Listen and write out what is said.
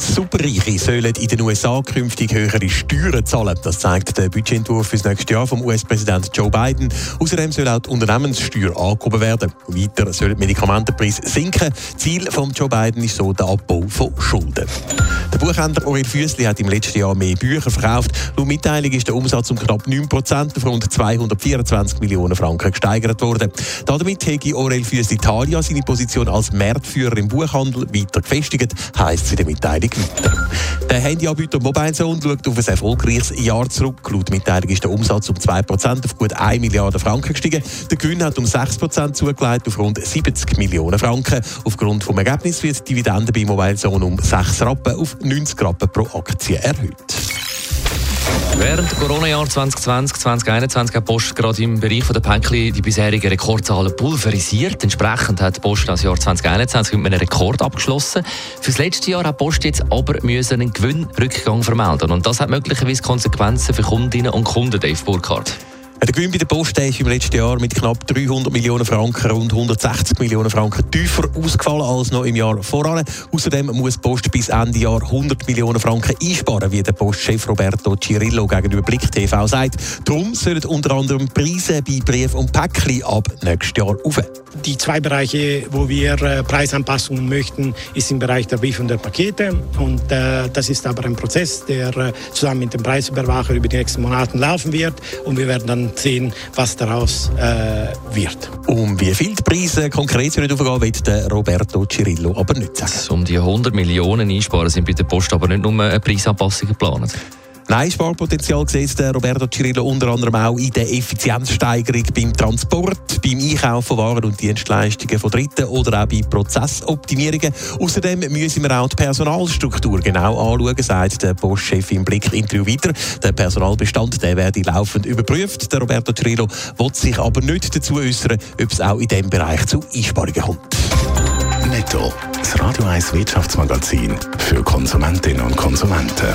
Superreiche sollen in den USA künftig höhere Steuern zahlen. Das zeigt der Budgetentwurf für das nächste Jahr vom US-Präsident Joe Biden. Außerdem soll auch die Unternehmenssteuer angehoben werden. Weiter sollen die Medikamentenpreise sinken. Ziel von Joe Biden ist so der Abbau von Schulden. Der Buchhändler Aurel Füssli hat im letzten Jahr mehr Bücher verkauft. Laut Mitteilung ist der Umsatz um knapp 9% auf rund 224 Millionen Franken gesteigert worden. Damit hätte Aurel Füssli Italia seine Position als Marktführer im Buchhandel weiter gefestigt, heisst es in der Mitteilung weiter. Der Handyanbieter MobileZone schaut auf ein erfolgreiches Jahr zurück. Laut Mitteilung ist der Umsatz um 2% auf gut 1 Milliarde Franken gestiegen. Der Gewinn hat um 6% zugelegt auf rund 70 Millionen Franken. Aufgrund des Ergebnisses wird die Dividende bei MobileZone um 6 Rappen auf 90 Rappen pro Aktie erhöht. Während Corona-Jahr 2020, 2021 hat Post gerade im Bereich der Päckchen die bisherigen Rekordzahlen pulverisiert. Entsprechend hat Post das Jahr 2021 mit einem Rekord abgeschlossen. Für das letzte Jahr hat Post jetzt aber einen Gewinnrückgang vermelden. Und das hat möglicherweise Konsequenzen für Kundinnen und Kunden, Dave Burkhardt. Der Gewinn bei der Post ist im letzten Jahr mit knapp 300 Millionen Franken rund 160 Millionen Franken tiefer ausgefallen als noch im Jahr voran. Außerdem muss die Post bis Ende Jahr 100 Millionen Franken einsparen, wie der Postchef Roberto Cirillo gegenüber Blick TV sagt. Darum sollen unter anderem Preise bei Brief und Päckchen ab nächstes Jahr auf. Die zwei Bereiche, wo wir äh, Preisanpassungen möchten, ist im Bereich der Brief und der Pakete. Und äh, das ist aber ein Prozess, der äh, zusammen mit dem Preisüberwacher über die nächsten Monate laufen wird. Und wir werden dann sehen, was daraus äh, wird. Um wie viel die Preise konkret aufgehen wird der Roberto Cirillo aber nicht sagen. Um die 100 Millionen einsparen sind bei der Post aber nicht nur eine Preisanpassung geplant. Nein, Sparpotenzial sieht Roberto Cirillo unter anderem auch in der Effizienzsteigerung beim Transport, beim Einkauf von Waren und Dienstleistungen von Dritten oder auch bei Prozessoptimierungen. Außerdem müssen wir auch die Personalstruktur genau anschauen, sagt der Postchef im Blick-Interview weiter. Der Personalbestand der werde laufend überprüft. Der Roberto Cirillo will sich aber nicht dazu äußern, ob es auch in diesem Bereich zu Einsparungen kommt. Netto, das Radio 1 Wirtschaftsmagazin für Konsumentinnen und Konsumenten.